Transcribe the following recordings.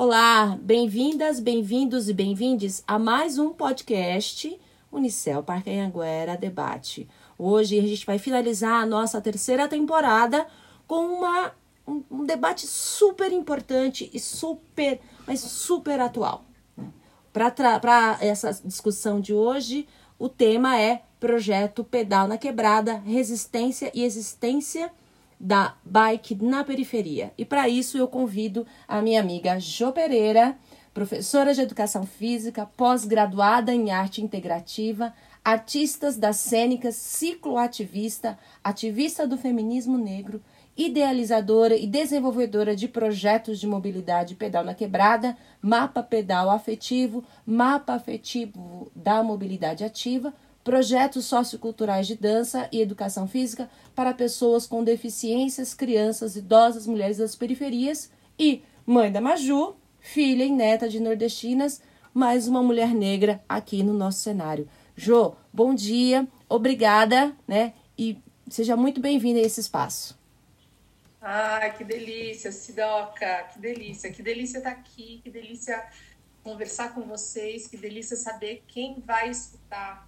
Olá, bem-vindas, bem-vindos e bem-vindes a mais um podcast Unicel Parque Anhanguera Debate. Hoje a gente vai finalizar a nossa terceira temporada com uma, um, um debate super importante e super, mas super atual. Para essa discussão de hoje, o tema é Projeto Pedal na Quebrada, Resistência e Existência da bike na periferia. E para isso eu convido a minha amiga Jo Pereira, professora de educação física, pós-graduada em arte integrativa, artistas das cênicas, cicloativista, ativista do feminismo negro, idealizadora e desenvolvedora de projetos de mobilidade pedal na quebrada, mapa pedal afetivo, mapa afetivo da mobilidade ativa, projetos socioculturais de dança e educação física para pessoas com deficiências, crianças, idosas, mulheres das periferias e mãe da Maju, filha e neta de nordestinas, mais uma mulher negra aqui no nosso cenário. Jo, bom dia, obrigada, né? E seja muito bem-vinda a esse espaço. Ah, que delícia, Sidoca, que delícia, que delícia estar aqui, que delícia conversar com vocês, que delícia saber quem vai escutar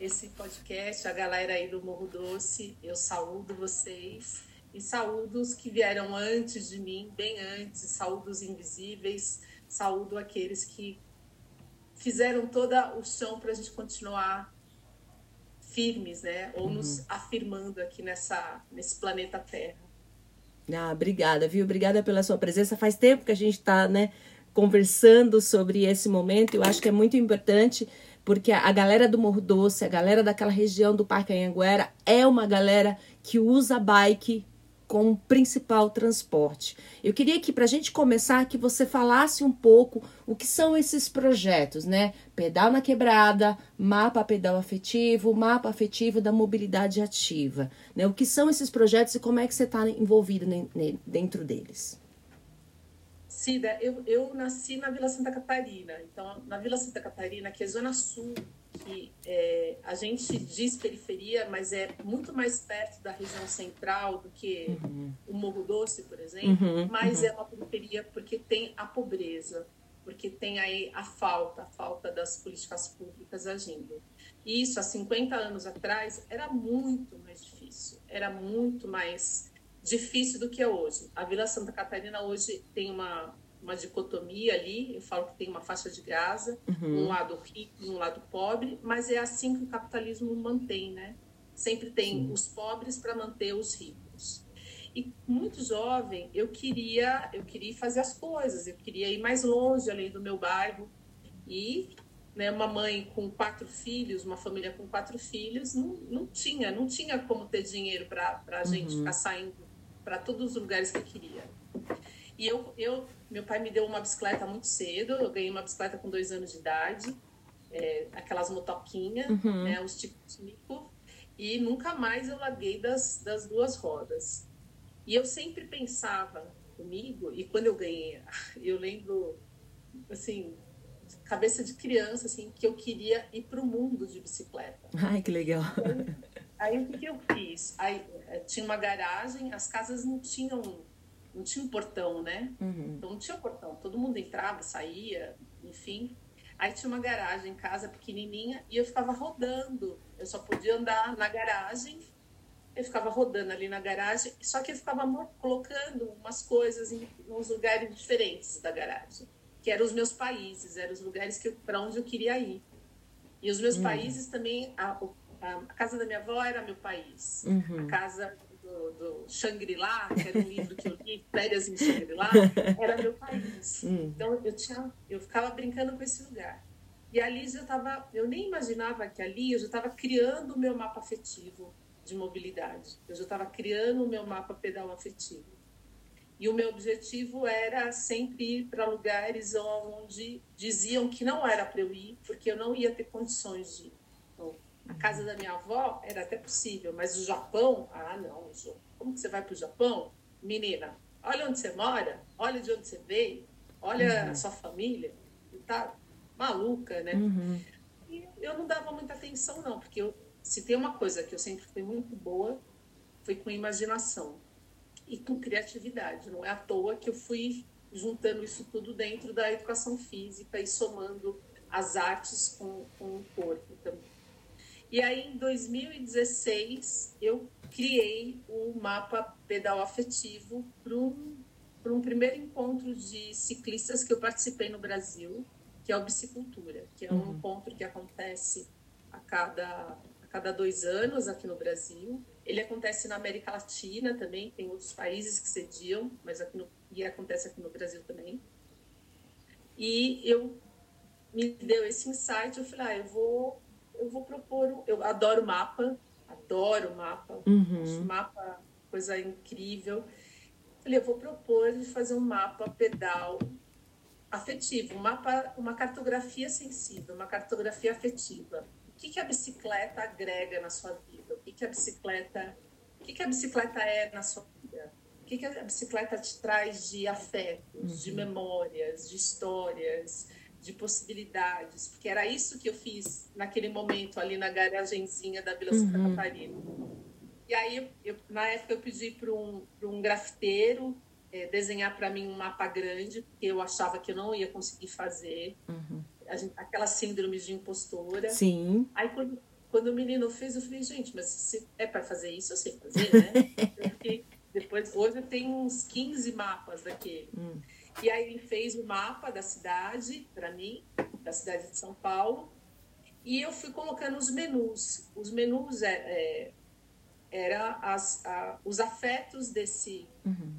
esse podcast, a galera aí do Morro Doce. Eu saúdo vocês e saúdo os que vieram antes de mim, bem antes, saúdo os invisíveis, saúdo aqueles que fizeram todo o chão para a gente continuar firmes, né? Ou uhum. nos afirmando aqui nessa, nesse planeta Terra. Ah, obrigada, viu? Obrigada pela sua presença. Faz tempo que a gente está, né, conversando sobre esse momento. Eu acho que é muito importante porque a galera do Morro Doce, a galera daquela região do Parque Anhanguera é uma galera que usa bike como principal transporte. Eu queria que, para a gente começar, que você falasse um pouco o que são esses projetos, né? Pedal na Quebrada, Mapa Pedal Afetivo, Mapa Afetivo da Mobilidade Ativa. Né? O que são esses projetos e como é que você está envolvido dentro deles? Cida, eu, eu nasci na Vila Santa Catarina. Então, na Vila Santa Catarina, que é Zona Sul, que é, a gente diz periferia, mas é muito mais perto da região central do que uhum. o Morro Doce, por exemplo. Uhum, mas uhum. é uma periferia porque tem a pobreza, porque tem aí a falta, a falta das políticas públicas agindo. E isso, há 50 anos atrás, era muito mais difícil, era muito mais difícil do que é hoje. A Vila Santa Catarina hoje tem uma, uma dicotomia ali, eu falo que tem uma faixa de Gaza, uhum. um lado rico e um lado pobre, mas é assim que o capitalismo mantém, né? Sempre tem Sim. os pobres para manter os ricos. E muito jovem, eu queria, eu queria fazer as coisas, eu queria ir mais longe além do meu bairro. E né, uma mãe com quatro filhos, uma família com quatro filhos, não, não tinha, não tinha como ter dinheiro para a gente uhum. ficar saindo para todos os lugares que eu queria. E eu, eu, meu pai me deu uma bicicleta muito cedo. Eu ganhei uma bicicleta com dois anos de idade, é, aquelas motoquinhas, uhum. né, os tico-tico. E nunca mais eu larguei das, das duas rodas. E eu sempre pensava comigo, e quando eu ganhei, eu lembro, assim, cabeça de criança, assim, que eu queria ir para o mundo de bicicleta. Ai, que legal. Aí, aí o que, que eu fiz? Aí, é, tinha uma garagem, as casas não tinham não tinha um portão, né? Uhum. Então não tinha portão, todo mundo entrava, saía, enfim. Aí tinha uma garagem em casa pequenininha e eu ficava rodando. Eu só podia andar na garagem. Eu ficava rodando ali na garagem, só que eu ficava colocando umas coisas em uns lugares diferentes da garagem, que eram os meus países, eram os lugares para onde eu queria ir. E os meus uhum. países também, a, a, casa da minha avó era meu país. Uhum. A casa do, do Shangri-La, que era um livro que eu li, Férias em Shangri-La, era meu país. Uhum. Então eu tinha, eu ficava brincando com esse lugar. E ali já estava, eu nem imaginava que ali eu já estava criando o meu mapa afetivo de mobilidade. Eu já estava criando o meu mapa pedal afetivo. E o meu objetivo era sempre ir para lugares onde diziam que não era para eu ir, porque eu não ia ter condições de ir. A casa da minha avó era até possível, mas o Japão, ah, não, como que você vai para o Japão? Menina, olha onde você mora, olha de onde você veio, olha uhum. a sua família, tá maluca, né? Uhum. E eu não dava muita atenção, não, porque eu, se tem uma coisa que eu sempre fui muito boa, foi com imaginação e com criatividade. Não é à toa que eu fui juntando isso tudo dentro da educação física e somando as artes com, com o corpo também. E aí, em 2016, eu criei o mapa pedal afetivo para um, um primeiro encontro de ciclistas que eu participei no Brasil, que é o Bicicultura, que é um uhum. encontro que acontece a cada, a cada dois anos aqui no Brasil. Ele acontece na América Latina também, tem outros países que cediam, mas aqui no, e acontece aqui no Brasil também. E eu me deu esse insight, eu falei, ah, eu vou eu vou propor. Eu adoro mapa, adoro mapa, uhum. mapa coisa incrível. Falei, eu vou propor de fazer um mapa pedal afetivo, um mapa, uma cartografia sensível, uma cartografia afetiva. O que, que a bicicleta agrega na sua vida? O que, que a bicicleta, o que, que a bicicleta é na sua vida? O que, que a bicicleta te traz de afetos, uhum. de memórias, de histórias, de possibilidades, porque era isso que eu fiz naquele momento ali na garagenzinha da Vila Santa uhum. Catarina. E aí, eu, na época, eu pedi para um, um grafiteiro é, desenhar para mim um mapa grande, porque eu achava que eu não ia conseguir fazer. Uhum. Gente, aquela síndrome de impostora. Sim. Aí, quando, quando o menino fez, eu falei, gente, mas se é para fazer isso, eu sei fazer, né? Porque depois, hoje eu tenho uns 15 mapas daquele. Hum. E aí ele fez o mapa da cidade para mim, da cidade de São Paulo, e eu fui colocando os menus. Os menus é, é, era as, a, os afetos desse uhum.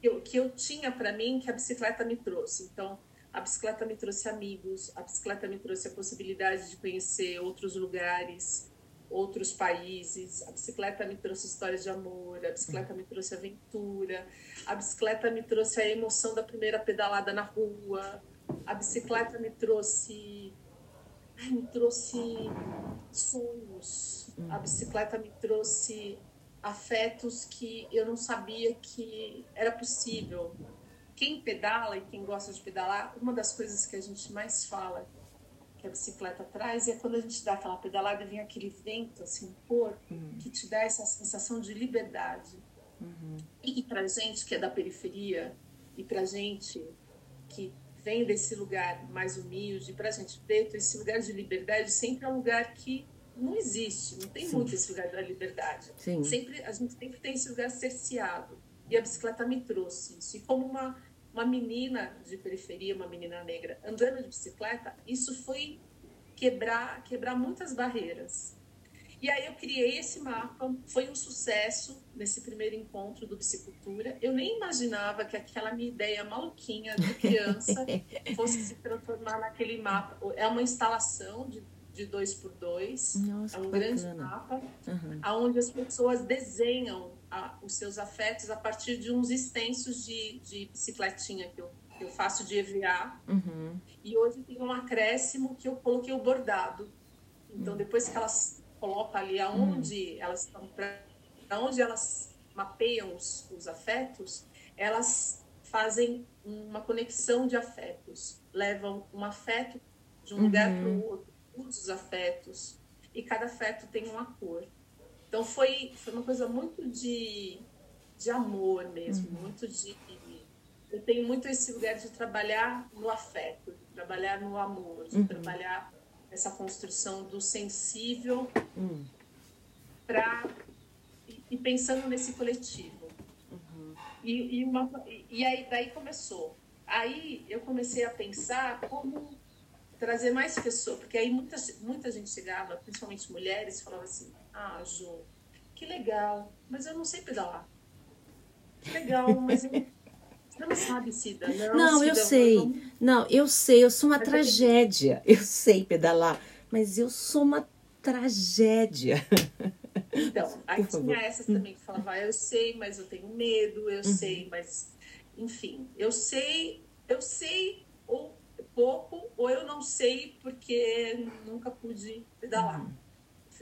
que, eu, que eu tinha para mim que a bicicleta me trouxe. Então a bicicleta me trouxe amigos, a bicicleta me trouxe a possibilidade de conhecer outros lugares, outros países. A bicicleta me trouxe histórias de amor, a bicicleta me trouxe aventura, a bicicleta me trouxe a emoção da primeira pedalada na rua, a bicicleta me trouxe me trouxe sonhos, a bicicleta me trouxe afetos que eu não sabia que era possível. Quem pedala e quem gosta de pedalar, uma das coisas que a gente mais fala que a bicicleta traz, e é quando a gente dá aquela pedalada e vem aquele vento assim no corpo, uhum. que te dá essa sensação de liberdade. Uhum. E, e para gente que é da periferia, e para gente que vem desse lugar mais humilde, para gente preto, esse lugar de liberdade sempre é um lugar que não existe, não tem Sim. muito esse lugar da liberdade. Sim. Sempre a gente sempre tem esse lugar cerceado. E a bicicleta me trouxe isso. E como uma uma menina de periferia, uma menina negra, andando de bicicleta, isso foi quebrar, quebrar muitas barreiras. E aí eu criei esse mapa, foi um sucesso nesse primeiro encontro do Bicicultura. Eu nem imaginava que aquela minha ideia maluquinha de criança fosse se transformar naquele mapa. É uma instalação de, de dois por dois, Nossa, é um grande mapa, uhum. onde as pessoas desenham a, os seus afetos a partir de uns extensos de, de bicicletinha que eu, que eu faço de EVA. Uhum. E hoje tem um acréscimo que eu coloquei o bordado. Então, uhum. depois que elas colocam ali aonde uhum. elas estão, para onde elas mapeiam os, os afetos, elas fazem uma conexão de afetos, levam um afeto de um lugar para o uhum. outro, os afetos, e cada afeto tem uma cor. Então foi, foi uma coisa muito de, de amor mesmo, uhum. muito de. Eu tenho muito esse lugar de trabalhar no afeto, de trabalhar no amor, de uhum. trabalhar essa construção do sensível uhum. para e, e, pensando nesse coletivo. Uhum. E, e, uma, e aí daí começou. Aí eu comecei a pensar como trazer mais pessoas, porque aí muita, muita gente chegava, principalmente mulheres, falava assim, ah, Ju, que legal, mas eu não sei pedalar. Legal, mas eu... Você não sabe, Cida. Não, não Cida, eu sei. Não... não... eu sei, eu sou uma mas tragédia. Eu sei pedalar, mas eu sou uma tragédia. Então, aí tinha essas também que falavam, ah, eu sei, mas eu tenho medo, eu uhum. sei, mas enfim, eu sei, eu sei ou pouco, ou eu não sei porque nunca pude pedalar. Uhum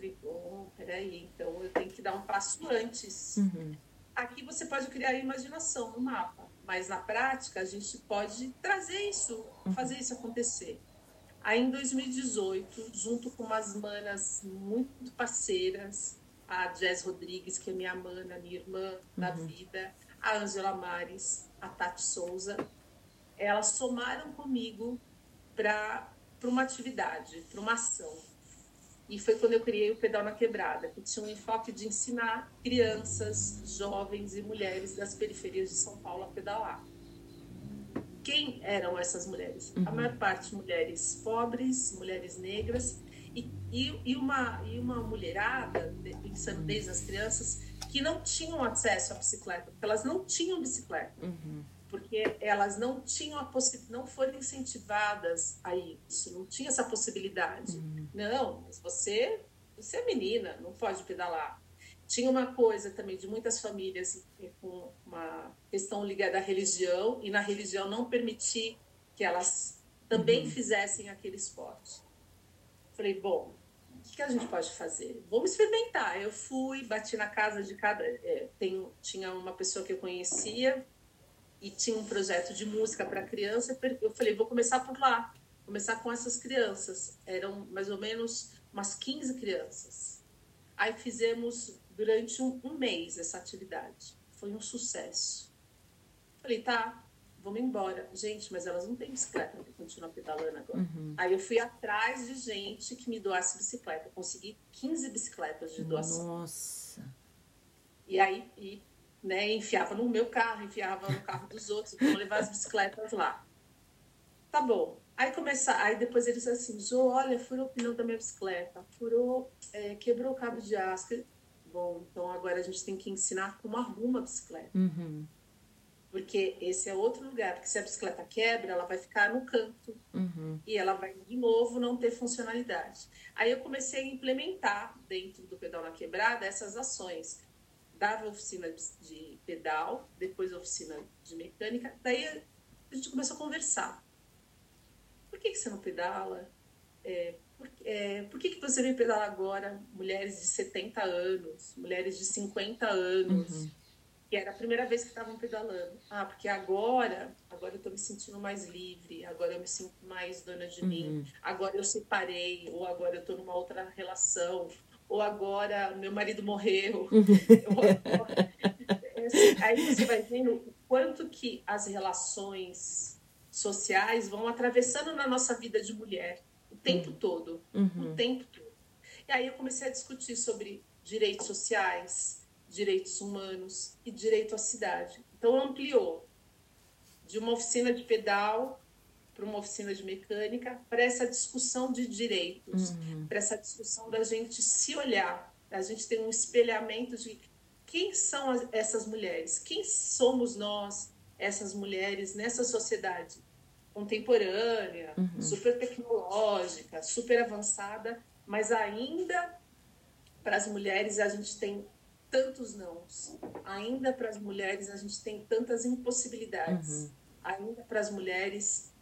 falei, bom, peraí, então eu tenho que dar um passo antes. Uhum. Aqui você pode criar a imaginação no mapa, mas na prática a gente pode trazer isso, uhum. fazer isso acontecer. Aí em 2018, junto com umas manas muito parceiras, a Jess Rodrigues, que é minha mana, minha irmã da uhum. vida, a Angela Mares, a Tati Souza, elas somaram comigo para uma atividade, para uma ação. E foi quando eu criei o Pedal na Quebrada, que tinha um enfoque de ensinar crianças, jovens e mulheres das periferias de São Paulo a pedalar. Quem eram essas mulheres? Uhum. A maior parte mulheres pobres, mulheres negras e, e, e, uma, e uma mulherada, pensando desde as crianças, que não tinham acesso à bicicleta, porque elas não tinham bicicleta. Uhum porque elas não tinham a não foram incentivadas a isso, não tinha essa possibilidade. Uhum. Não, mas você, você é menina, não pode pedalar. Tinha uma coisa também de muitas famílias com uma questão ligada à religião e na religião não permitir que elas também uhum. fizessem aquele esporte. Falei, bom, o que, a gente pode fazer? Vamos experimentar. Eu fui, bati na casa de cada. É, tem, tinha uma pessoa que eu conhecia e tinha um projeto de música para criança, eu falei, vou começar por lá, começar com essas crianças. Eram mais ou menos umas 15 crianças. Aí fizemos durante um, um mês essa atividade. Foi um sucesso. Falei, tá, vamos embora. Gente, mas elas não têm bicicleta para continuar pedalando agora. Uhum. Aí eu fui atrás de gente que me doasse bicicleta. Consegui 15 bicicletas de doação. Nossa! E aí, e né? Enfiava no meu carro, enfiava no carro dos outros, para levar as bicicletas lá. Tá bom. Aí começa, aí depois eles assim, Jô, olha, furou o pneu da minha bicicleta, furou, é, quebrou o cabo de aço. Bom, então agora a gente tem que ensinar como arruma a bicicleta. Uhum. Porque esse é outro lugar, porque se a bicicleta quebra, ela vai ficar no canto uhum. e ela vai de novo não ter funcionalidade. Aí eu comecei a implementar dentro do pedal na quebrada essas ações dava oficina de pedal, depois oficina de mecânica. Daí a gente começou a conversar. Por que, que você não pedala? É, por, é, por que, que você vem pedalar agora? Mulheres de 70 anos, mulheres de 50 anos, uhum. que era a primeira vez que estavam pedalando. Ah, porque agora, agora eu estou me sentindo mais livre, agora eu me sinto mais dona de uhum. mim, agora eu separei, ou agora eu estou numa outra relação, ou agora meu marido morreu. Aí você vai vendo o quanto que as relações sociais vão atravessando na nossa vida de mulher o tempo uhum. todo, uhum. o tempo todo. E aí eu comecei a discutir sobre direitos sociais, direitos humanos e direito à cidade. Então ampliou de uma oficina de pedal para uma oficina de mecânica, para essa discussão de direitos, uhum. para essa discussão da gente se olhar, a gente tem um espelhamento de quem são as, essas mulheres, quem somos nós, essas mulheres, nessa sociedade contemporânea, uhum. super tecnológica, super avançada, mas ainda para as mulheres a gente tem tantos nãos, ainda para as mulheres a gente tem tantas impossibilidades, uhum. ainda para as mulheres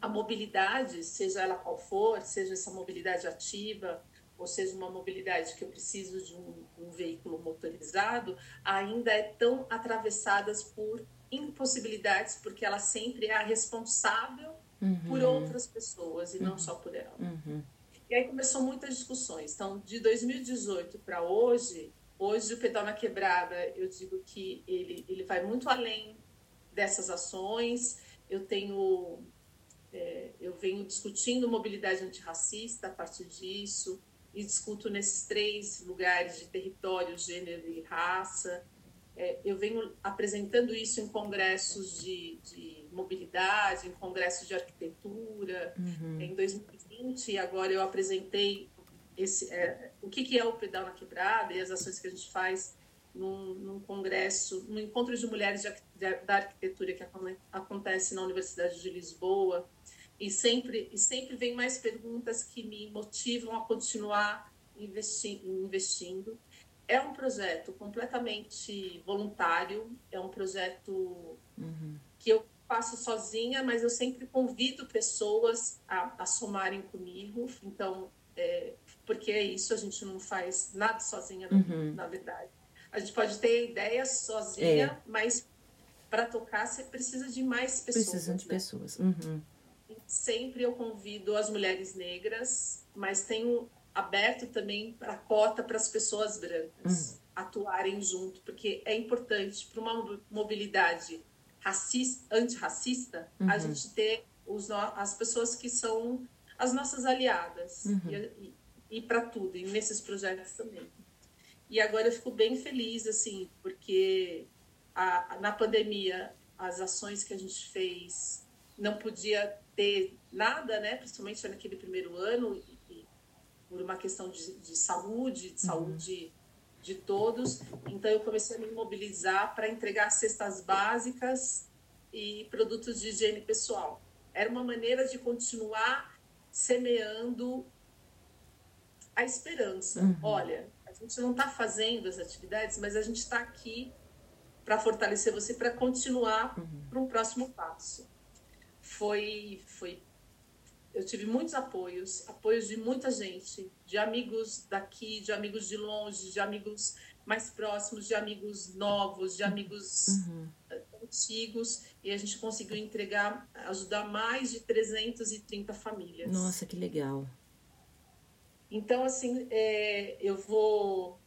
a mobilidade, seja ela qual for, seja essa mobilidade ativa, ou seja uma mobilidade que eu preciso de um, um veículo motorizado, ainda é tão atravessadas por impossibilidades, porque ela sempre é a responsável uhum. por outras pessoas e uhum. não só por ela. Uhum. E aí começou muitas discussões. Então, de 2018 para hoje, hoje o Pedal na Quebrada, eu digo que ele, ele vai muito além dessas ações. Eu tenho é, eu venho discutindo mobilidade antirracista a partir disso, e discuto nesses três lugares de território, gênero e raça. É, eu venho apresentando isso em congressos de, de mobilidade, em congressos de arquitetura. Uhum. Em 2020, agora eu apresentei esse, é, o que, que é o pedal na quebrada e as ações que a gente faz num, num congresso, no encontro de mulheres de, de, da arquitetura que acontece na Universidade de Lisboa e sempre e sempre vem mais perguntas que me motivam a continuar investi investindo. É um projeto completamente voluntário, é um projeto uhum. que eu faço sozinha, mas eu sempre convido pessoas a, a somarem comigo. Então, é, porque é isso, a gente não faz nada sozinha, uhum. na verdade. A gente pode ter ideias sozinha, é. mas para tocar você precisa de mais pessoas. Precisa de né? pessoas. Uhum. Sempre eu convido as mulheres negras, mas tenho aberto também a cota para as pessoas brancas uhum. atuarem junto, porque é importante para uma mobilidade racista, antirracista, uhum. a gente ter os, as pessoas que são as nossas aliadas uhum. e, e, e para tudo, e nesses projetos também. E agora eu fico bem feliz, assim, porque a, na pandemia as ações que a gente fez não podia ter nada, né? Principalmente naquele primeiro ano, e, por uma questão de, de saúde, de uhum. saúde de todos. Então eu comecei a me mobilizar para entregar cestas básicas e produtos de higiene pessoal. Era uma maneira de continuar semeando a esperança. Uhum. Olha, a gente não está fazendo as atividades, mas a gente está aqui para fortalecer você para continuar uhum. para um próximo passo. Foi, foi eu tive muitos apoios, apoios de muita gente, de amigos daqui, de amigos de longe, de amigos mais próximos, de amigos novos, de amigos uhum. antigos, e a gente conseguiu entregar, ajudar mais de 330 famílias. Nossa, que legal. Então, assim, é, eu vou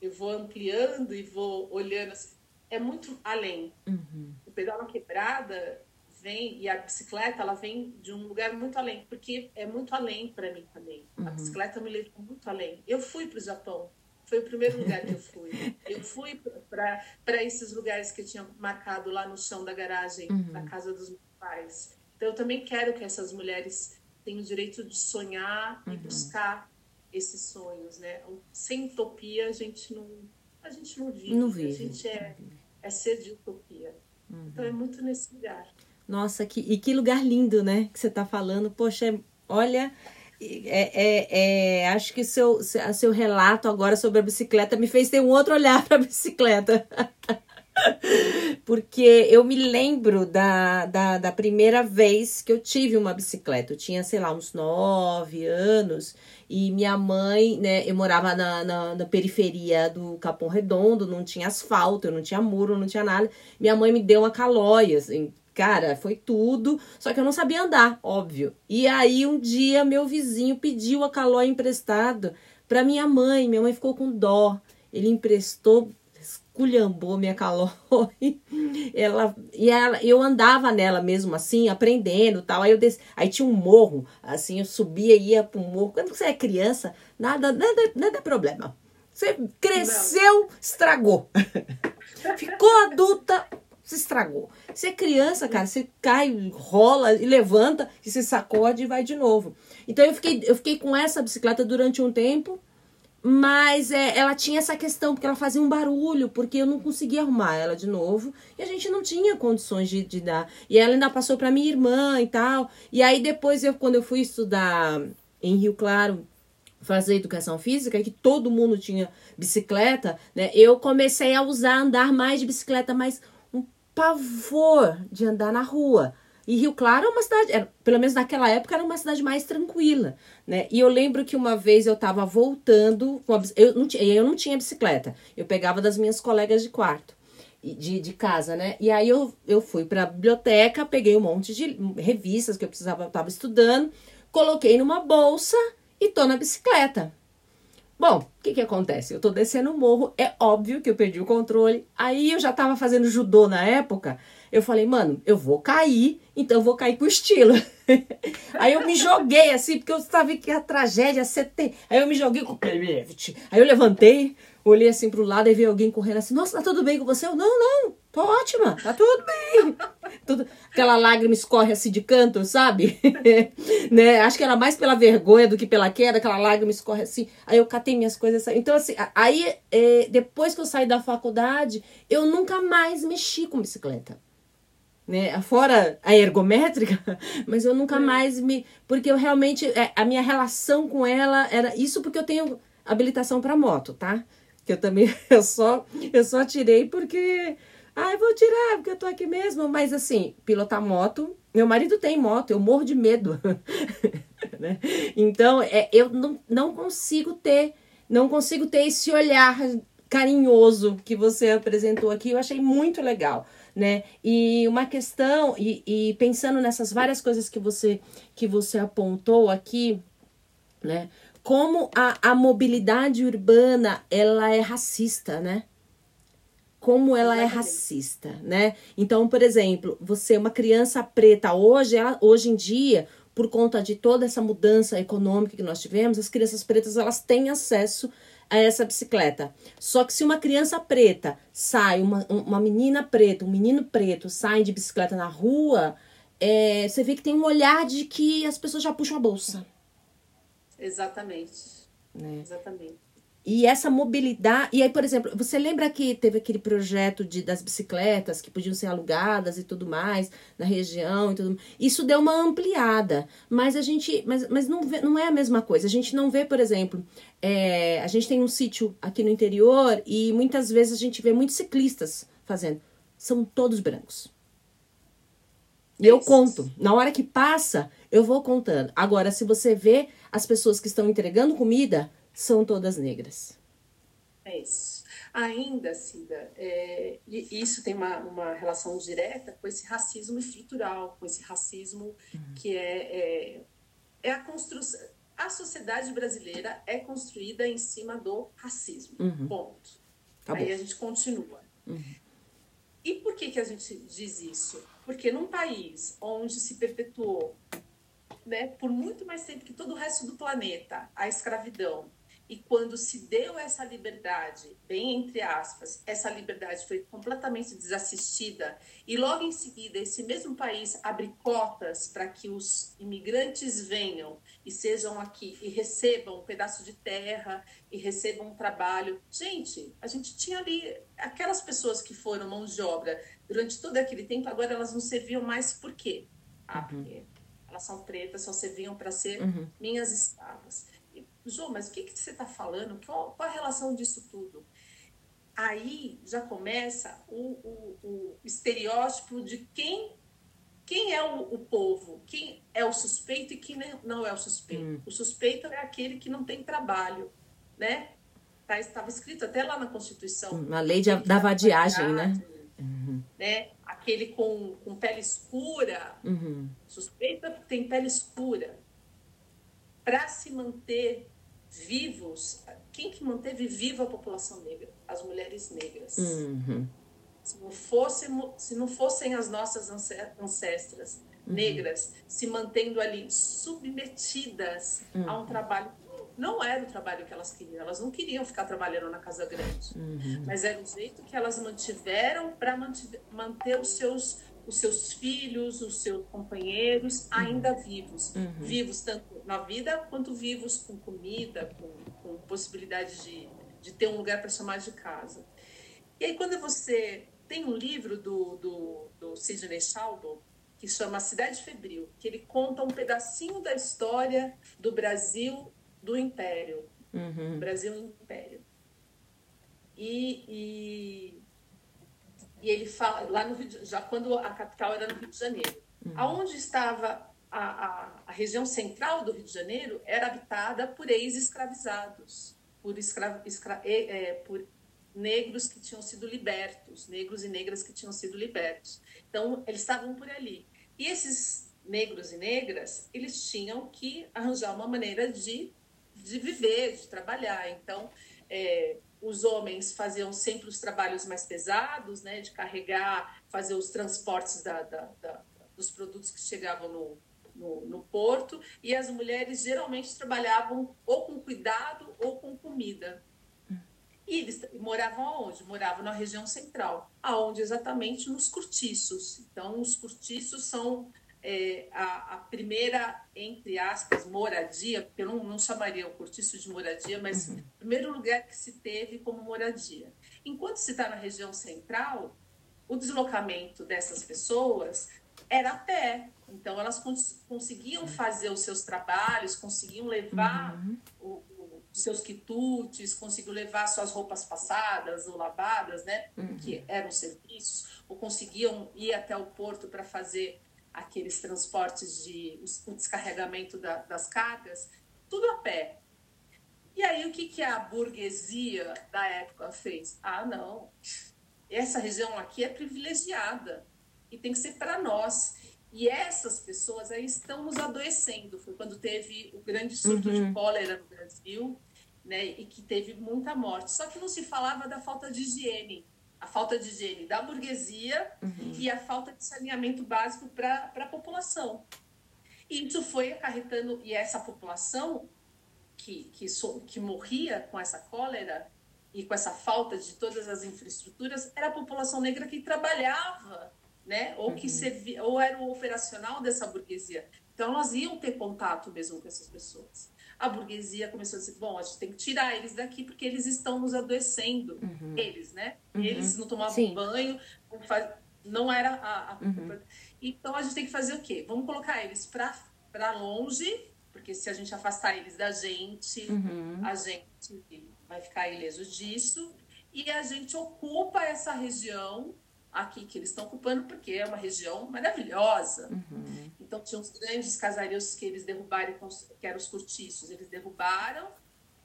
eu vou ampliando e vou olhando, assim, é muito além. Uhum. O pedal na quebrada vem e a bicicleta ela vem de um lugar muito além, porque é muito além para mim também. Uhum. A bicicleta me levou muito além. Eu fui para o Japão, foi o primeiro lugar que eu fui. Eu fui para esses lugares que eu tinha marcado lá no chão da garagem uhum. da casa dos meus pais. Então eu também quero que essas mulheres tenham o direito de sonhar uhum. e buscar esses sonhos, né? Sem utopia a gente não a gente não vive. Não vive. A gente é, é ser de utopia. Uhum. Então é muito nesse lugar. Nossa, que, e que lugar lindo, né? Que você está falando. Poxa, olha, é, é, é, acho que seu, seu relato agora sobre a bicicleta me fez ter um outro olhar para bicicleta. Porque eu me lembro da, da, da, primeira vez que eu tive uma bicicleta. Eu tinha, sei lá, uns nove anos. E minha mãe, né? Eu morava na, na, na periferia do Capão Redondo, não tinha asfalto, eu não tinha muro, não tinha nada. Minha mãe me deu uma calóia, assim, Cara, foi tudo, só que eu não sabia andar, óbvio. E aí um dia meu vizinho pediu a calói emprestado para minha mãe. Minha mãe ficou com dó. Ele emprestou, esculhambou minha calói. ela e ela, eu andava nela mesmo assim, aprendendo, tal. Aí eu desci, aí tinha um morro, assim, eu subia e ia pro morro. Quando você é criança, nada nada nada é problema. Você cresceu, não. estragou. Ficou adulta, se estragou. Você é criança, cara, você cai, rola e levanta e se sacode e vai de novo. Então eu fiquei, eu fiquei com essa bicicleta durante um tempo, mas é, ela tinha essa questão, porque ela fazia um barulho, porque eu não conseguia arrumar ela de novo. E a gente não tinha condições de, de dar. E ela ainda passou para minha irmã e tal. E aí depois, eu, quando eu fui estudar em Rio Claro, fazer educação física, que todo mundo tinha bicicleta, né? Eu comecei a usar, andar mais de bicicleta, mas pavor de andar na rua. E Rio Claro é uma cidade, era, pelo menos naquela época, era uma cidade mais tranquila, né? E eu lembro que uma vez eu estava voltando, com a, eu, não, eu não tinha bicicleta, eu pegava das minhas colegas de quarto, de, de casa, né? E aí eu, eu fui para a biblioteca, peguei um monte de revistas que eu precisava, estava estudando, coloquei numa bolsa e tô na bicicleta. Bom, o que que acontece? Eu tô descendo o morro, é óbvio que eu perdi o controle. Aí eu já tava fazendo judô na época. Eu falei, mano, eu vou cair, então eu vou cair com estilo. Aí eu me joguei assim, porque eu sabia que a tragédia ia. Aí eu me joguei com o Aí eu levantei, olhei assim pro lado e vi alguém correndo assim: Nossa, tá tudo bem com você? Eu, não, não, tô ótima, tá tudo bem. Tudo, aquela lágrima escorre assim de canto, sabe? né? Acho que era mais pela vergonha do que pela queda, aquela lágrima escorre assim. Aí eu catei minhas coisas. Então, assim, aí é, depois que eu saí da faculdade, eu nunca mais mexi com bicicleta. Né? Fora a ergométrica, mas eu nunca mais me. Porque eu realmente. É, a minha relação com ela era. Isso porque eu tenho habilitação para moto, tá? Que eu também. Eu só, eu só tirei porque ah, eu vou tirar, porque eu tô aqui mesmo. Mas assim, pilotar moto. Meu marido tem moto, eu morro de medo. né? Então, é, eu não, não consigo ter. Não consigo ter esse olhar carinhoso que você apresentou aqui. Eu achei muito legal. Né? E uma questão, e, e pensando nessas várias coisas que você, que você apontou aqui, né? Como a, a mobilidade urbana ela é racista, né? como ela é racista, né? Então, por exemplo, você, uma criança preta hoje, ela, hoje em dia, por conta de toda essa mudança econômica que nós tivemos, as crianças pretas elas têm acesso a essa bicicleta. Só que se uma criança preta sai, uma, uma menina preta, um menino preto saem de bicicleta na rua, é, você vê que tem um olhar de que as pessoas já puxam a bolsa. Exatamente. Né? Exatamente. E essa mobilidade. E aí, por exemplo, você lembra que teve aquele projeto de, das bicicletas que podiam ser alugadas e tudo mais, na região e tudo Isso deu uma ampliada. Mas a gente. Mas, mas não, vê, não é a mesma coisa. A gente não vê, por exemplo, é, a gente tem um sítio aqui no interior e muitas vezes a gente vê muitos ciclistas fazendo. São todos brancos. E eu conto. Na hora que passa, eu vou contando. Agora, se você vê as pessoas que estão entregando comida, são todas negras. É isso. Ainda, Cida, é, isso tem uma, uma relação direta com esse racismo estrutural, com esse racismo uhum. que é, é, é, a construção. A sociedade brasileira é construída em cima do racismo. Uhum. Ponto. Tá Aí a gente continua. Uhum. E por que, que a gente diz isso? Porque num país onde se perpetuou né, por muito mais tempo que todo o resto do planeta a escravidão, e quando se deu essa liberdade, bem entre aspas, essa liberdade foi completamente desassistida, e logo em seguida esse mesmo país abre cotas para que os imigrantes venham e sejam aqui e recebam um pedaço de terra e recebam um trabalho. Gente, a gente tinha ali aquelas pessoas que foram mão de obra durante todo aquele tempo, agora elas não serviam mais por quê? Ah, uhum. porque elas são pretas, só serviam para ser uhum. minhas escravas. João, mas o que, que você está falando? Qual, qual, a relação disso tudo? Aí já começa o, o, o estereótipo de quem, quem é o, o, povo, quem é o suspeito e quem não é o suspeito. Hum. O suspeito é aquele que não tem trabalho, né? Tá, estava escrito até lá na Constituição. Na lei de, da vadiagem, né? Uhum. né? Aquele com, com pele escura, uhum. suspeita tem pele escura. Para se manter vivos, quem que manteve viva a população negra? As mulheres negras. Uhum. Se, não fosse, se não fossem as nossas ancestras uhum. negras se mantendo ali submetidas uhum. a um trabalho não era o trabalho que elas queriam, elas não queriam ficar trabalhando na casa grande, uhum. mas era o jeito que elas mantiveram para manter os seus os seus filhos, os seus companheiros ainda uhum. vivos. Uhum. Vivos tanto na vida quanto vivos com comida, com, com possibilidade de, de ter um lugar para chamar de casa. E aí, quando você tem um livro do, do, do Sidney Sheldon, que chama Cidade Febril, que ele conta um pedacinho da história do Brasil do Império. Uhum. Brasil Império. E, e e ele fala, lá no Rio de, já quando a capital era no Rio de Janeiro. Uhum. Aonde estava a, a, a, região central do Rio de Janeiro era habitada por ex-escravizados, por, escra, escra, é, por negros que tinham sido libertos, negros e negras que tinham sido libertos. Então, eles estavam por ali. E esses negros e negras, eles tinham que arranjar uma maneira de, de viver, de trabalhar. Então, é, os homens faziam sempre os trabalhos mais pesados, né, de carregar, fazer os transportes da, da, da, dos produtos que chegavam no, no, no, porto, e as mulheres geralmente trabalhavam ou com cuidado ou com comida. E eles moravam aonde? Moravam na região central, aonde exatamente nos cortiços. Então, os cortiços são é, a, a, primeira, entre aspas, moradia, porque eu não, não chamaria o cortiço de moradia, mas uhum. o primeiro lugar que se teve como moradia. Enquanto se está na região central, o deslocamento dessas pessoas era a pé. Então, elas cons conseguiam fazer os seus trabalhos, conseguiam levar uhum. o, o, os seus quitutes, conseguiam levar suas roupas passadas ou lavadas, né? Uhum. Que eram serviços, ou conseguiam ir até o porto para fazer aqueles transportes de o descarregamento da, das cargas, tudo a pé. E aí o que, que a burguesia da época fez? Ah, não, essa região aqui é privilegiada e tem que ser para nós. E essas pessoas aí estão nos adoecendo. Foi quando teve o grande surto uhum. de cólera no Brasil, né? E que teve muita morte. Só que não se falava da falta de higiene. A falta de higiene da burguesia uhum. e a falta de saneamento básico para a população. E isso foi acarretando, e essa população que, que, so, que morria com essa cólera e com essa falta de todas as infraestruturas era a população negra que trabalhava, né? Ou que uhum. servia, ou era o operacional dessa burguesia. Então elas iam ter contato mesmo com essas pessoas. A burguesia começou a dizer: bom, a gente tem que tirar eles daqui porque eles estão nos adoecendo. Uhum. Eles, né? Uhum. Eles não tomavam Sim. banho, não era a. a... Uhum. Então a gente tem que fazer o quê? Vamos colocar eles para longe, porque se a gente afastar eles da gente, uhum. a gente vai ficar ileso disso. E a gente ocupa essa região aqui que eles estão ocupando, porque é uma região maravilhosa. Uhum. Então, tinha uns grandes casarios que eles derrubaram, que eram os cortiços, eles derrubaram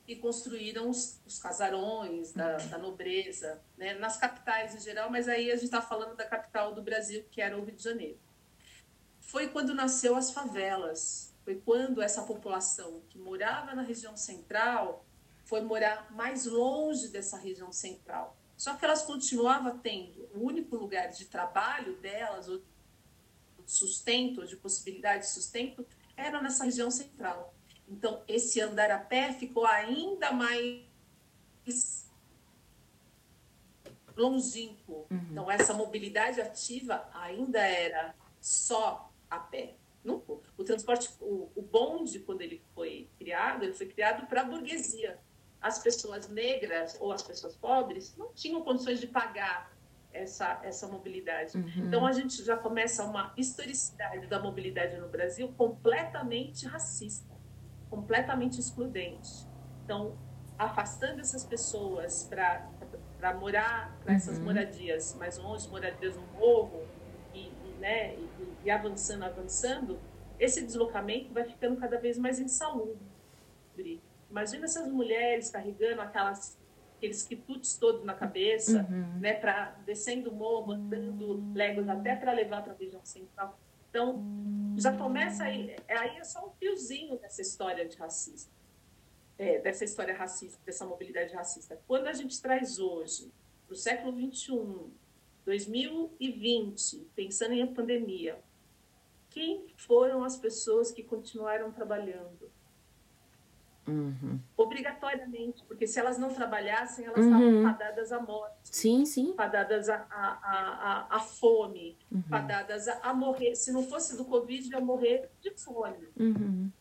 e construíram os, os casarões da, da, nobreza, né? nas capitais em geral, mas aí a gente está falando da capital do Brasil, que era o Rio de Janeiro. Foi quando nasceu as favelas, foi quando essa população que morava na região central foi morar mais longe dessa região central. Só que elas continuavam tendo o único lugar de trabalho delas, ou de sustento, ou de possibilidade de sustento, era nessa região central. Então, esse andar a pé ficou ainda mais longínquo. Uhum. Então, essa mobilidade ativa ainda era só a pé. O transporte, o, o bonde, quando ele foi criado, ele foi criado para a burguesia as pessoas negras ou as pessoas pobres não tinham condições de pagar essa, essa mobilidade. Uhum. Então, a gente já começa uma historicidade da mobilidade no Brasil completamente racista, completamente excludente. Então, afastando essas pessoas para morar, para essas uhum. moradias mais longe, moradias no morro, e, e né, e, e avançando, avançando, esse deslocamento vai ficando cada vez mais insalubre Imagina essas mulheres carregando aquelas aqueles quitutes todos na cabeça, uhum. né, para descendo o morro, andando legos até para levar para a região central. Então, já começa aí, é, aí é só um fiozinho dessa história de racismo, é, dessa história racista, dessa mobilidade racista. Quando a gente traz hoje, para o século XXI, 2020, pensando em pandemia, quem foram as pessoas que continuaram trabalhando? Uhum. Obrigatoriamente, porque se elas não trabalhassem, elas uhum. estavam fadadas à morte. Sim, sim. Fadadas à, à, à, à fome, uhum. fadadas a, a, morrer. Se não fosse do Covid, ia morrer de fome. Uhum.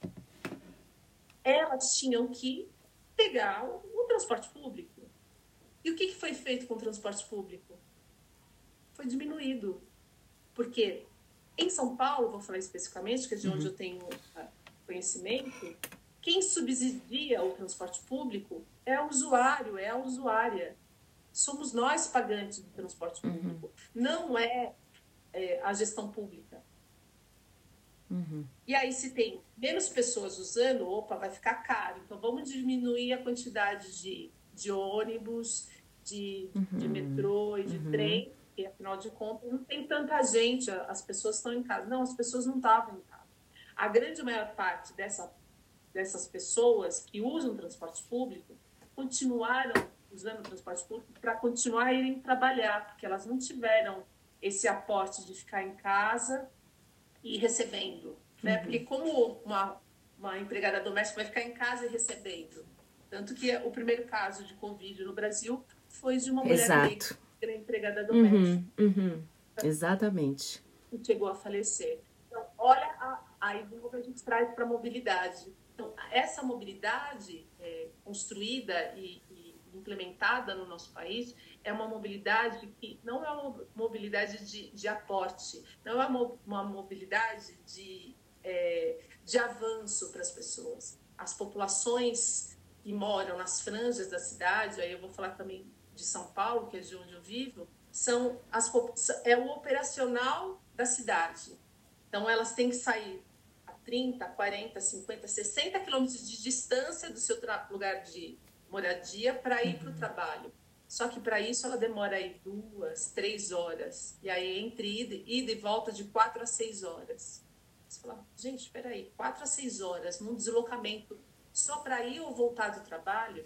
Elas tinham que pegar o, o, transporte público. E o que, que foi feito com o transporte público? Foi diminuído. Porque em São Paulo, vou falar especificamente, que é de onde uhum. eu tenho ah, conhecimento, quem subsidia o transporte público é o usuário, é a usuária. Somos nós pagantes do transporte uhum. público, uhum. não é, é, a gestão pública. Uhum. E aí, se tem menos pessoas usando, opa, vai ficar caro. Então, vamos diminuir a quantidade de, de ônibus, de, uhum. de metrô e de uhum. trem, porque afinal de contas não tem tanta gente, as pessoas estão em casa. Não, as pessoas não estavam em casa. A grande maior parte dessa dessas pessoas que usam transporte público continuaram usando o transporte público para continuar irem trabalhar, porque elas não tiveram esse aporte de ficar em casa e recebendo. Né? Uhum. Porque como uma, uma empregada doméstica vai ficar em casa e recebendo? Tanto que o primeiro caso de Covid no Brasil foi de uma mulher Exato. negra empregada doméstica. Uhum, uhum. Exatamente. E chegou a falecer. Então, olha a, aí a gente traz para a mobilidade. Então, essa mobilidade é, construída e, e, implementada no nosso país é uma mobilidade que não é uma mobilidade de, de aporte, não é uma, mobilidade de, é, de avanço para as pessoas. As populações que moram nas franjas da cidade, aí eu vou falar também de São Paulo, que é de onde eu vivo, são as, é o operacional da cidade. Então, elas têm que sair 30, 40, 50, 60 quilômetros de distância do seu lugar de moradia para ir para o trabalho. Só que para isso ela demora aí duas, três horas. E aí entre ida, ida e volta de quatro a seis horas. Você fala, gente, espera aí, quatro a seis horas num deslocamento só para ir ou voltar do trabalho?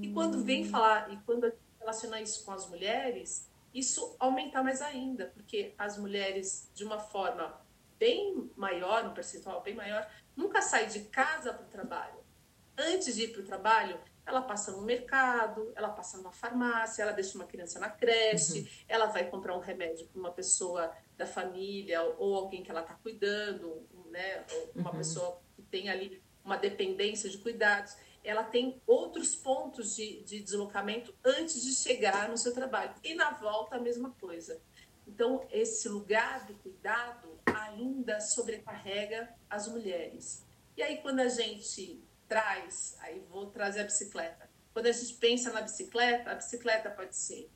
E quando vem falar, e quando relaciona isso com as mulheres, isso aumentar mais ainda, porque as mulheres, de uma forma bem maior, um percentual bem maior, nunca saem de casa para o trabalho. Antes de ir para o trabalho, ela passa no mercado, ela passa numa farmácia, ela deixa uma criança na creche, uhum. ela vai comprar um remédio para uma pessoa da família ou alguém que ela está cuidando, né? uma uhum. pessoa que tem ali uma dependência de cuidados. Ela tem outros pontos de, de deslocamento antes de chegar no seu trabalho. E na volta, a mesma coisa. Então, esse lugar do cuidado ainda sobrecarrega as mulheres. E aí, quando a gente traz, aí vou trazer a bicicleta. Quando a gente pensa na bicicleta, a bicicleta pode ser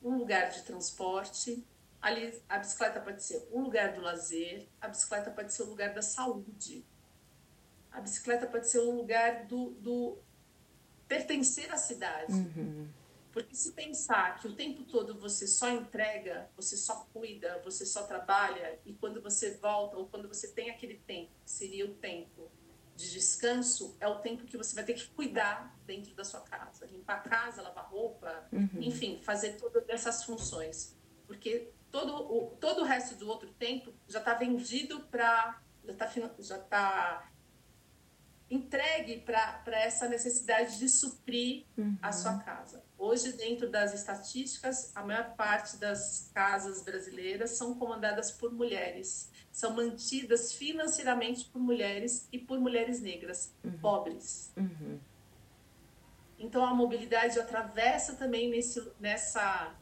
um lugar de transporte, ali a bicicleta pode ser um lugar do lazer, a bicicleta pode ser um lugar da saúde, a bicicleta pode ser um lugar do, do pertencer à cidade. Uhum. Porque se pensar que o tempo todo você só entrega, você só cuida, você só trabalha, e quando você volta, ou quando você tem aquele tempo, que seria o tempo de descanso é o tempo que você vai ter que cuidar dentro da sua casa, limpar a casa, lavar roupa, uhum. enfim, fazer todas essas funções, porque todo o todo o resto do outro tempo já está vendido para já está já tá entregue para essa necessidade de suprir uhum. a sua casa. Hoje, dentro das estatísticas, a maior parte das casas brasileiras são comandadas por mulheres são mantidas financeiramente por mulheres e por mulheres negras, uhum. pobres. Uhum. Então a mobilidade atravessa também nesse, nessa,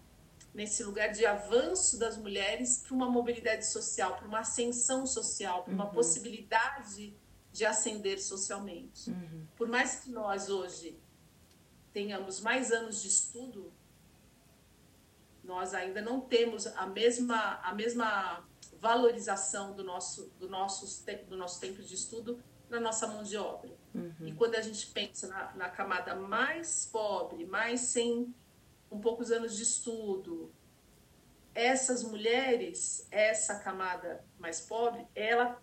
nesse lugar de avanço das mulheres para uma mobilidade social, para uma ascensão social, para uma uhum. possibilidade de ascender socialmente. Uhum. Por mais que nós hoje tenhamos mais anos de estudo, nós ainda não temos a mesma, a mesma valorização do nosso, do, nosso, do nosso tempo de estudo na nossa mão de obra. Uhum. E quando a gente pensa na, na, camada mais pobre, mais sem um poucos anos de estudo, essas mulheres, essa camada mais pobre, ela,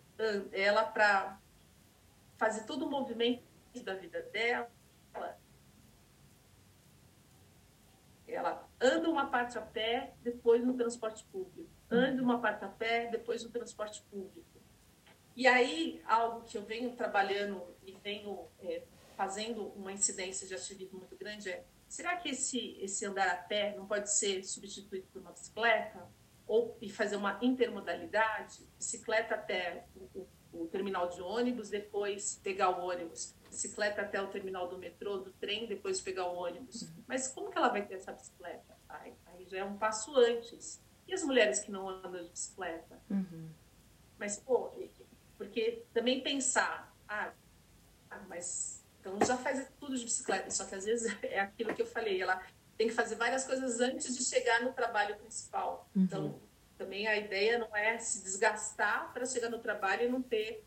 ela para fazer todo o movimento da vida dela, ela anda uma parte a pé, depois no transporte público ande uma parte a pé, depois o transporte público. E aí, algo que eu venho trabalhando e venho é, fazendo uma incidência de ativismo muito grande é: será que esse, esse andar a pé não pode ser substituído por uma bicicleta? Ou e fazer uma intermodalidade? Bicicleta até o, o, o terminal de ônibus, depois pegar o ônibus. Bicicleta até o terminal do metrô, do trem, depois pegar o ônibus. Uhum. Mas como que ela vai ter essa bicicleta? Aí, aí já é um passo antes. E as mulheres que não andam de bicicleta? Uhum. Mas, pô, porque também pensar, ah, mas então já faz tudo de bicicleta, só que às vezes é aquilo que eu falei, ela tem que fazer várias coisas antes de chegar no trabalho principal. Uhum. Então, também a ideia não é se desgastar para chegar no trabalho e não ter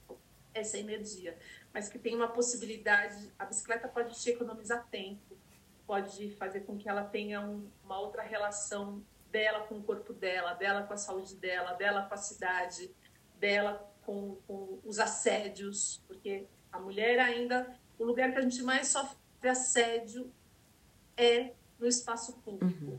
essa energia, mas que tem uma possibilidade, a bicicleta pode te economizar tempo, pode fazer com que ela tenha um, uma outra relação dela com o corpo dela, dela com a saúde dela, dela com a cidade, dela com, com os assédios, porque a mulher ainda, o lugar que a gente mais sofre assédio é no espaço público. Uhum.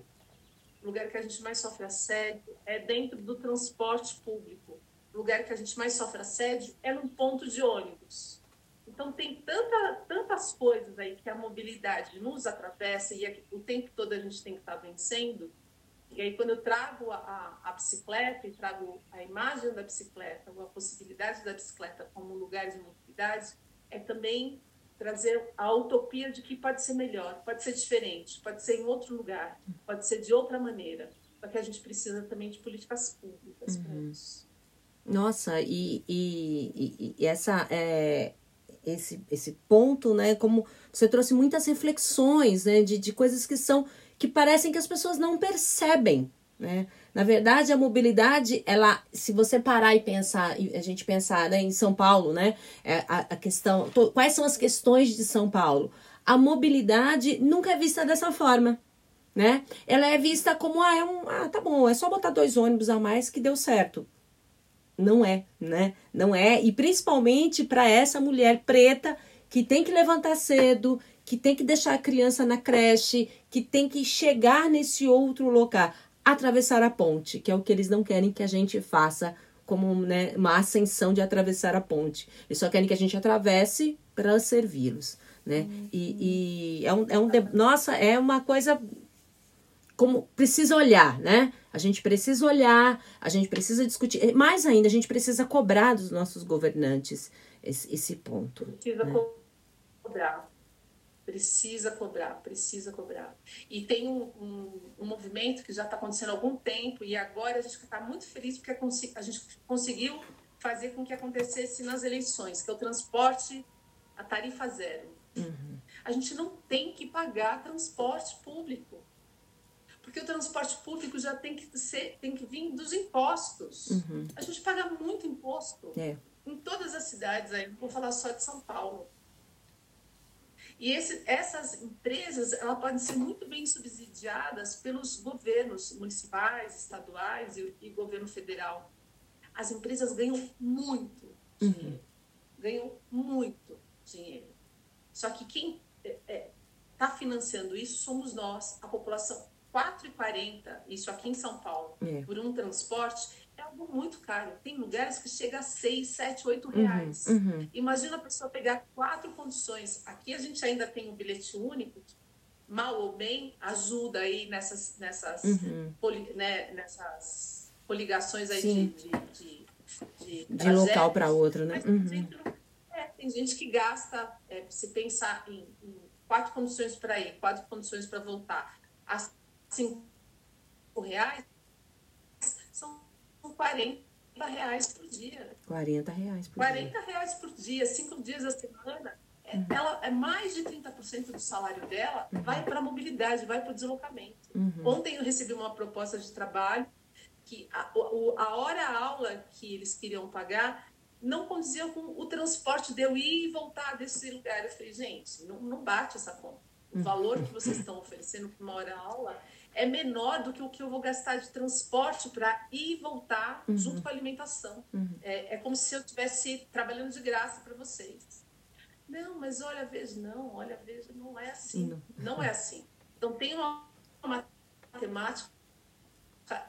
O lugar que a gente mais sofre assédio é dentro do transporte público. O lugar que a gente mais sofre assédio é num ponto de ônibus. Então tem tanta, tantas coisas aí que a mobilidade nos atravessa e o tempo todo a gente tem que estar vencendo e aí, quando eu trago a, a, a, bicicleta e trago a imagem da bicicleta, ou a possibilidade da bicicleta como lugar de mobilidade, é também trazer a utopia de que pode ser melhor, pode ser diferente, pode ser em outro lugar, pode ser de outra maneira. Só que a gente precisa também de políticas públicas uhum. para isso. Nossa, e, e, e, essa é, esse, esse ponto, né? Como você trouxe muitas reflexões, né? De, de coisas que são que parecem que as pessoas não percebem, né? Na verdade, a mobilidade, ela, se você parar e pensar, a gente pensar né, em São Paulo, né? É, a, a questão, to, quais são as questões de São Paulo? A mobilidade nunca é vista dessa forma, né? Ela é vista como, ah, é um, ah, tá bom, é só botar dois ônibus a mais que deu certo. Não é, né? Não é, e principalmente para essa mulher preta que tem que levantar cedo, que tem que deixar a criança na creche, que tem que chegar nesse outro lugar. Atravessar a ponte, que é o que eles não querem que a gente faça como né, uma ascensão de atravessar a ponte. Eles só querem que a gente atravesse para servi-los. Né? Uhum. E, e, é um, é um nossa, é uma coisa como precisa olhar, né? A gente precisa olhar, a gente precisa discutir. Mais ainda, a gente precisa cobrar dos nossos governantes esse, esse ponto. Precisa né? cobrar. Precisa cobrar, precisa cobrar. E tem um, um, um movimento que já está acontecendo há algum tempo, e agora a gente está muito feliz porque a gente conseguiu fazer com que acontecesse nas eleições, que é o transporte, a tarifa zero. Uhum. A gente não tem que pagar transporte público. Porque o transporte público já tem que ser, tem que vir dos impostos. Uhum. A gente paga muito imposto. É. Em todas as cidades, aí, vou falar só de São Paulo. E esse, essas empresas elas podem ser muito bem subsidiadas pelos governos municipais, estaduais e, e governo federal. As empresas ganham muito dinheiro. Uhum. Ganham muito dinheiro. Só que quem está é, é, tá financiando isso somos nós, a população. 4,40, isso aqui em São Paulo, é. por um transporte, algo muito caro. Tem lugares que chega a 6, 7, 8 reais. Uhum, uhum. Imagina a pessoa pegar quatro condições. Aqui a gente ainda tem um bilhete único, que, mal ou bem, ajuda aí nessas, nessas, uhum. poli, né, nessas coligações aí de, de, de, de, de local para outro, né? Mas, gente, é, tem gente que gasta, é, se pensar em, em quatro condições para ir, quatro condições para voltar, as cinco reais, 40 reais por dia. 40 reais por 40 dia. reais por dia, cinco dias da semana. É, uhum. Ela é mais de 30% do salário dela uhum. vai para a mobilidade, vai para o deslocamento. Uhum. Ontem eu recebi uma proposta de trabalho que a, a hora-aula que eles queriam pagar não condizia com o transporte de eu ir e voltar desse lugar. Eu falei, gente, não, não bate essa conta. O uhum. valor que vocês estão oferecendo para uma hora-aula é menor do que o que eu vou gastar de transporte para ir e voltar uhum. junto com a alimentação. Uhum. É, é, como se eu estivesse trabalhando de graça para vocês. Não, mas olha, veja, não, olha, veja, não é assim. Não, não é assim. Então tem uma, uma matemática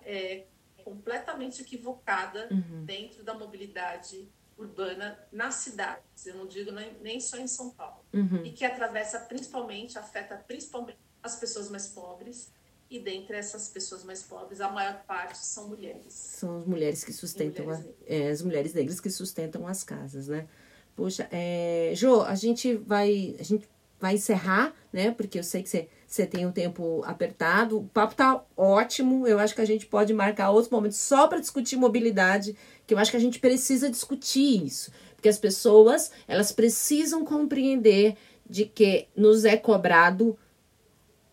é, completamente equivocada uhum. dentro da mobilidade urbana nas cidades. Eu não digo nem, nem só em São Paulo. Uhum. E que atravessa principalmente, afeta principalmente as pessoas mais pobres e dentre essas pessoas mais pobres, a maior parte são mulheres. São as mulheres que sustentam, mulheres a, é, as mulheres negras que sustentam as casas, né? Poxa, é, Jo, a gente vai, a gente vai encerrar, né? Porque eu sei que você, você tem um tempo apertado. O papo tá ótimo. Eu acho que a gente pode marcar outros momentos só para discutir mobilidade, que eu acho que a gente precisa discutir isso, porque as pessoas elas precisam compreender de que nos é cobrado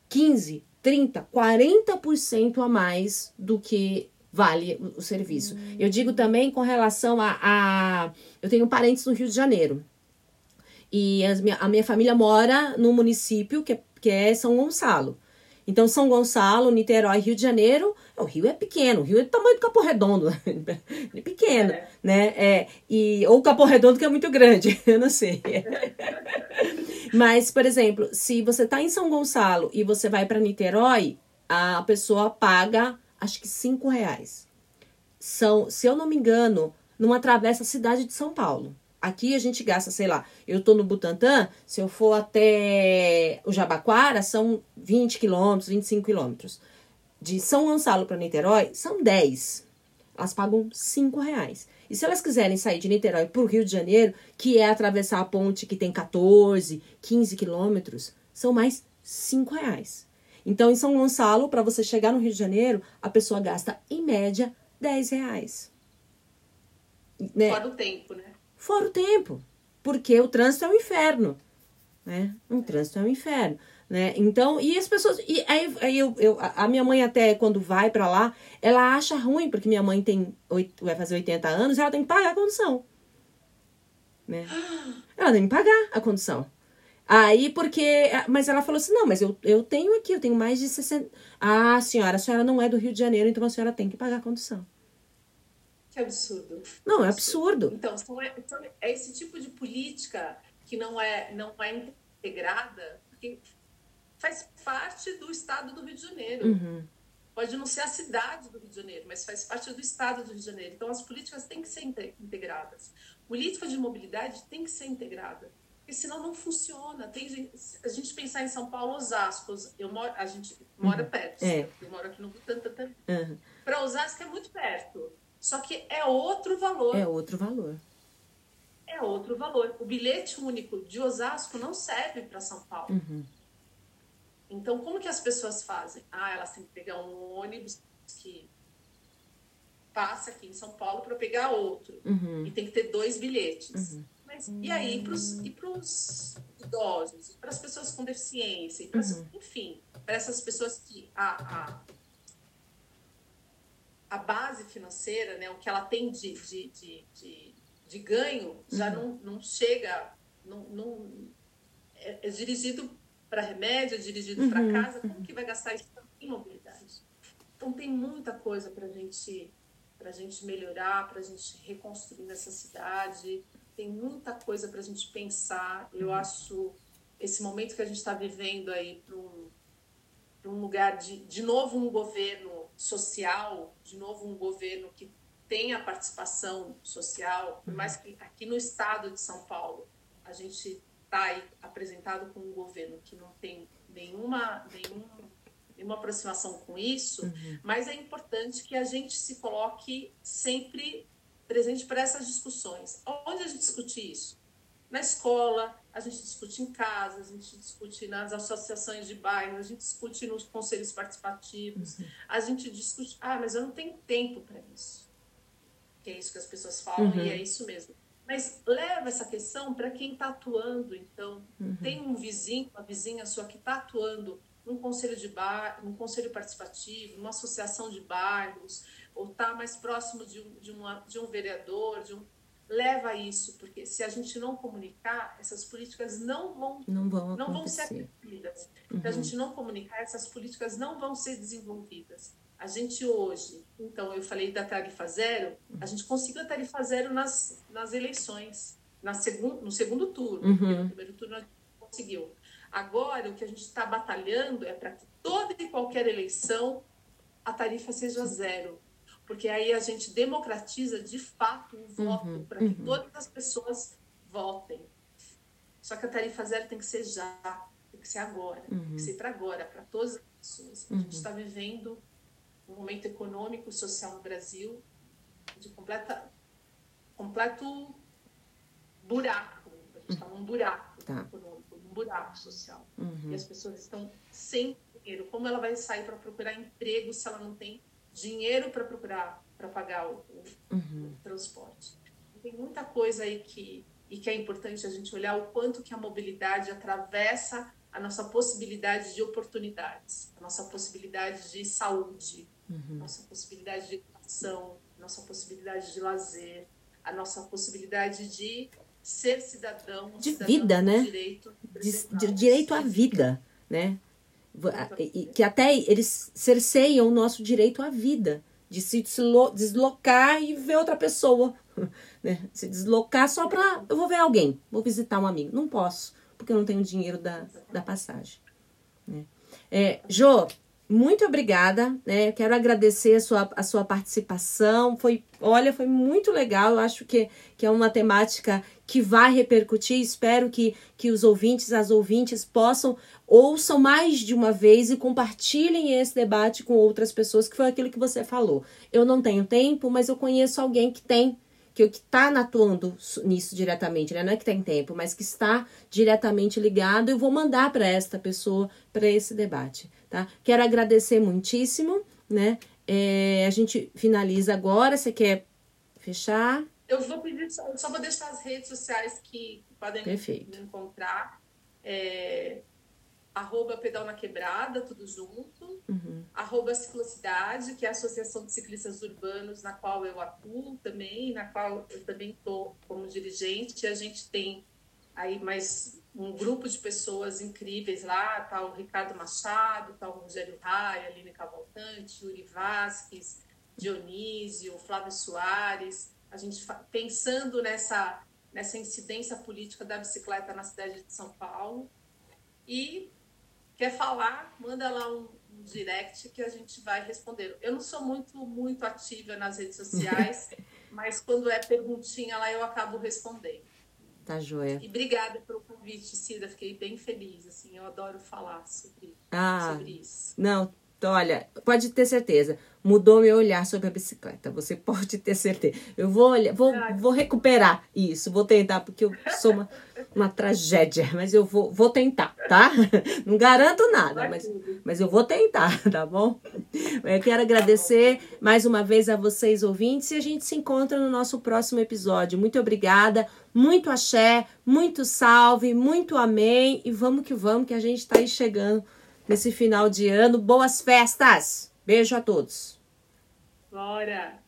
15, 30, 40% a mais do que vale o serviço. Hum. Eu digo também com relação a, a, Eu tenho parentes no Rio de Janeiro. E as, a minha família mora no município que é, que é São Gonçalo. Então, São Gonçalo, Niterói, Rio de Janeiro, o Rio é pequeno, o Rio é do tamanho do Capão Redondo, é pequeno, é. né? É, e, ou Capão Redondo que é muito grande, eu não sei. Mas, por exemplo, se você está em São Gonçalo e você vai para Niterói, a pessoa paga, acho que cinco reais. São, se eu não me engano, numa travessa cidade de São Paulo. Aqui a gente gasta, sei lá, eu tô no Butantã, se eu for até o Jabaquara, são 20 quilômetros, 25 quilômetros. De São Gonçalo para Niterói, são 10. Elas pagam 5 reais. E se elas quiserem sair de Niterói para o Rio de Janeiro, que é atravessar a ponte que tem 14, 15 quilômetros, são mais 5 reais. Então, em São Gonçalo, para você chegar no Rio de Janeiro, a pessoa gasta, em média, 10 reais. Né? Fora o tempo, né? Fora o tempo, porque o trânsito é um inferno, né? Um trânsito é um inferno, né? Então, e as pessoas, e aí, aí eu, eu, a minha mãe até quando vai para lá, ela acha ruim, porque minha mãe tem, vai fazer 80 anos, ela tem que pagar a condução, né? Ela tem que pagar a condução. Aí, porque. Mas ela falou assim: não, mas eu, eu tenho aqui, eu tenho mais de 60. Ah, senhora, a senhora não é do Rio de Janeiro, então a senhora tem que pagar a condução. Que absurdo. Não, é absurdo. Então, é esse tipo de política que não é, não é integrada, que faz parte do estado do Rio de Janeiro. Uhum. pode não ser a cidade do Rio de Janeiro, mas faz parte do estado do Rio de Janeiro. Então, as políticas têm que ser integradas. Política de mobilidade tem que ser integrada, porque senão não funciona. Tem, a gente pensar em São Paulo, Osasco, eu moro, a gente mora uhum. perto, é. eu moro aqui no Butantã Uhum. Para Osasco é muito perto, só que é outro valor. É outro valor. É outro valor. O bilhete único de Osasco não serve para São Paulo. Uhum. Então, como que as pessoas fazem? Ah, elas têm que pegar um ônibus que passa aqui em São Paulo para pegar outro. Uhum. E tem que ter dois bilhetes. Uhum. Mas, e aí, para os idosos, para as pessoas com deficiência, pras, uhum. enfim, para essas pessoas que a, a, a, base financeira, né, o que ela tem de, de, de, de, de ganho, já uhum. não, não chega, não, não é, é dirigido para remédio, é dirigido uhum. para casa, como que vai gastar isso em mobilidade? Então tem muita coisa para gente, a gente melhorar, para a gente reconstruir nessa cidade, tem muita coisa para a gente pensar. Eu uhum. acho esse momento que a gente está vivendo aí para um, um lugar de, de novo, um governo social, de novo, um governo que tenha participação social, por mais que aqui no estado de São Paulo a gente está apresentado com um governo que não tem nenhuma, nenhuma, nenhuma aproximação com isso, uhum. mas é importante que a gente se coloque sempre presente para essas discussões. Onde a gente discute isso? Na escola, a gente discute em casa, a gente discute nas associações de bairro, a gente discute nos conselhos participativos, uhum. a gente discute, ah, mas eu não tenho tempo para isso. Que é isso que as pessoas falam uhum. e é isso mesmo. Mas leva essa questão para quem está atuando. Então, uhum. tem um vizinho, uma vizinha sua que está atuando num conselho de bar, num conselho participativo, numa associação de bairros, ou está mais próximo de um, de, uma, de um vereador, de um, leva isso, porque se a gente não comunicar, essas políticas não vão, não vão, não vão ser atendidas. Uhum. Se a gente não comunicar, essas políticas não vão ser desenvolvidas. A gente hoje, então, eu falei da tarifa zero, a gente conseguiu a tarifa zero nas, nas eleições, na segun, no segundo turno. Uhum. No primeiro turno a gente conseguiu. Agora, o que a gente está batalhando é para que toda e qualquer eleição a tarifa seja zero. Porque aí a gente democratiza de fato o voto uhum. para que uhum. todas as pessoas votem. Só que a tarifa zero tem que ser já, tem que ser agora, tem que uhum. ser para agora, para todas as pessoas. A gente está uhum. vivendo um momento econômico e social no Brasil de completa, completo buraco. A gente está num buraco tá. econômico, num buraco social. Uhum. E as pessoas estão sem dinheiro. Como ela vai sair para procurar emprego se ela não tem dinheiro para procurar, para pagar o, o, uhum. o transporte? Tem muita coisa aí que e que é importante a gente olhar o quanto que a mobilidade atravessa a nossa possibilidade de oportunidades, a nossa possibilidade de saúde, uhum. nossa possibilidade de educação, nossa possibilidade de lazer, a nossa possibilidade de ser cidadão, de cidadão vida, né? Direito, de, de, direito à vida, né? Que até eles cerceiam o nosso direito à vida, de se deslocar e ver outra pessoa, né? Se deslocar só para eu vou ver alguém, vou visitar um amigo, não posso, porque eu não tenho dinheiro da, da passagem. Né? É, Jô, muito obrigada, né? Quero agradecer a sua, a sua participação. Foi, olha, foi muito legal. Eu acho que, que é uma temática que vai repercutir. Espero que, que os ouvintes, as ouvintes possam ouçam mais de uma vez e compartilhem esse debate com outras pessoas, que foi aquilo que você falou. Eu não tenho tempo, mas eu conheço alguém que tem que está atuando nisso diretamente, né? não é que tem tempo, mas que está diretamente ligado, eu vou mandar para esta pessoa para esse debate tá? Quero agradecer muitíssimo, né? É, a gente finaliza agora. Você quer fechar? Eu vou pedir, só, só vou deixar as redes sociais que podem Perfeito. me encontrar. É, arroba Pedal na Quebrada, tudo junto. Uhum. Arroba Ciclocidade, que é a Associação de Ciclistas Urbanos, na qual eu atuo também, na qual eu também estou como dirigente. A gente tem aí mais um grupo de pessoas incríveis lá, tá o Ricardo Machado, tá o Rogério Raia, Aline Cavalcante, Yuri Vasques, Dionísio, Flávio Soares, a gente pensando nessa, nessa incidência política da bicicleta na cidade de São Paulo. E quer falar, manda lá um, um direct que a gente vai responder. Eu não sou muito, muito ativa nas redes sociais, mas quando é perguntinha lá eu acabo respondendo. Tá joia. E obrigada pelo convite, Cida. Fiquei bem feliz. Assim, eu adoro falar sobre, ah, sobre isso. Não, então, olha, pode ter certeza, mudou meu olhar sobre a bicicleta. Você pode ter certeza. Eu vou olhar, vou, vou recuperar isso, vou tentar, porque eu sou uma, uma tragédia, mas eu vou, vou tentar, tá? Não garanto nada, mas, mas eu vou tentar, tá bom? Eu quero agradecer mais uma vez a vocês, ouvintes, e a gente se encontra no nosso próximo episódio. Muito obrigada, muito axé, muito salve, muito amém, e vamos que vamos, que a gente está aí chegando nesse final de ano. Boas festas! Beijo a todos. Bora!